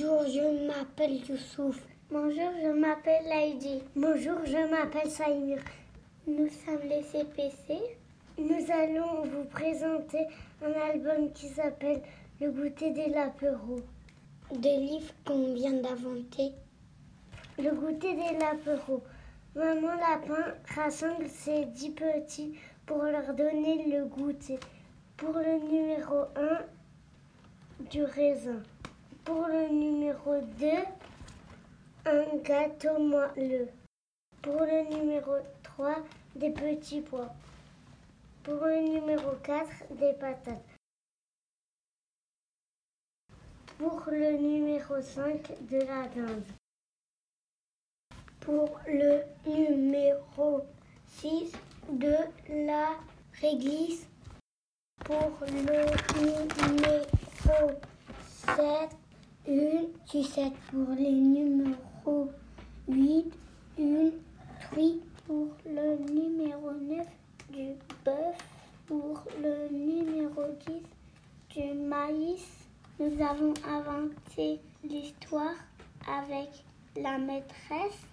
Bonjour, je m'appelle Youssouf. Bonjour, je m'appelle Laïdi. Bonjour, je m'appelle Saïmir. Nous sommes les CPC. Nous allons vous présenter un album qui s'appelle Le goûter des lapereaux. Des livres qu'on vient d'inventer. Le goûter des lapereaux. Maman Lapin rassemble ses dix petits pour leur donner le goûter. Pour le numéro 1, du raisin. Pour le numéro 2, un gâteau moelleux. Pour le numéro 3, des petits pois. Pour le numéro 4, des patates. Pour le numéro 5, de la dinde. Pour le numéro 6, de la réglisse. Pour le numéro 7, une sucette. Pour les numéros 8, une truie. Pour le numéro 9, du bœuf. Pour le numéro 10, du maïs. Nous avons inventé l'histoire avec la maîtresse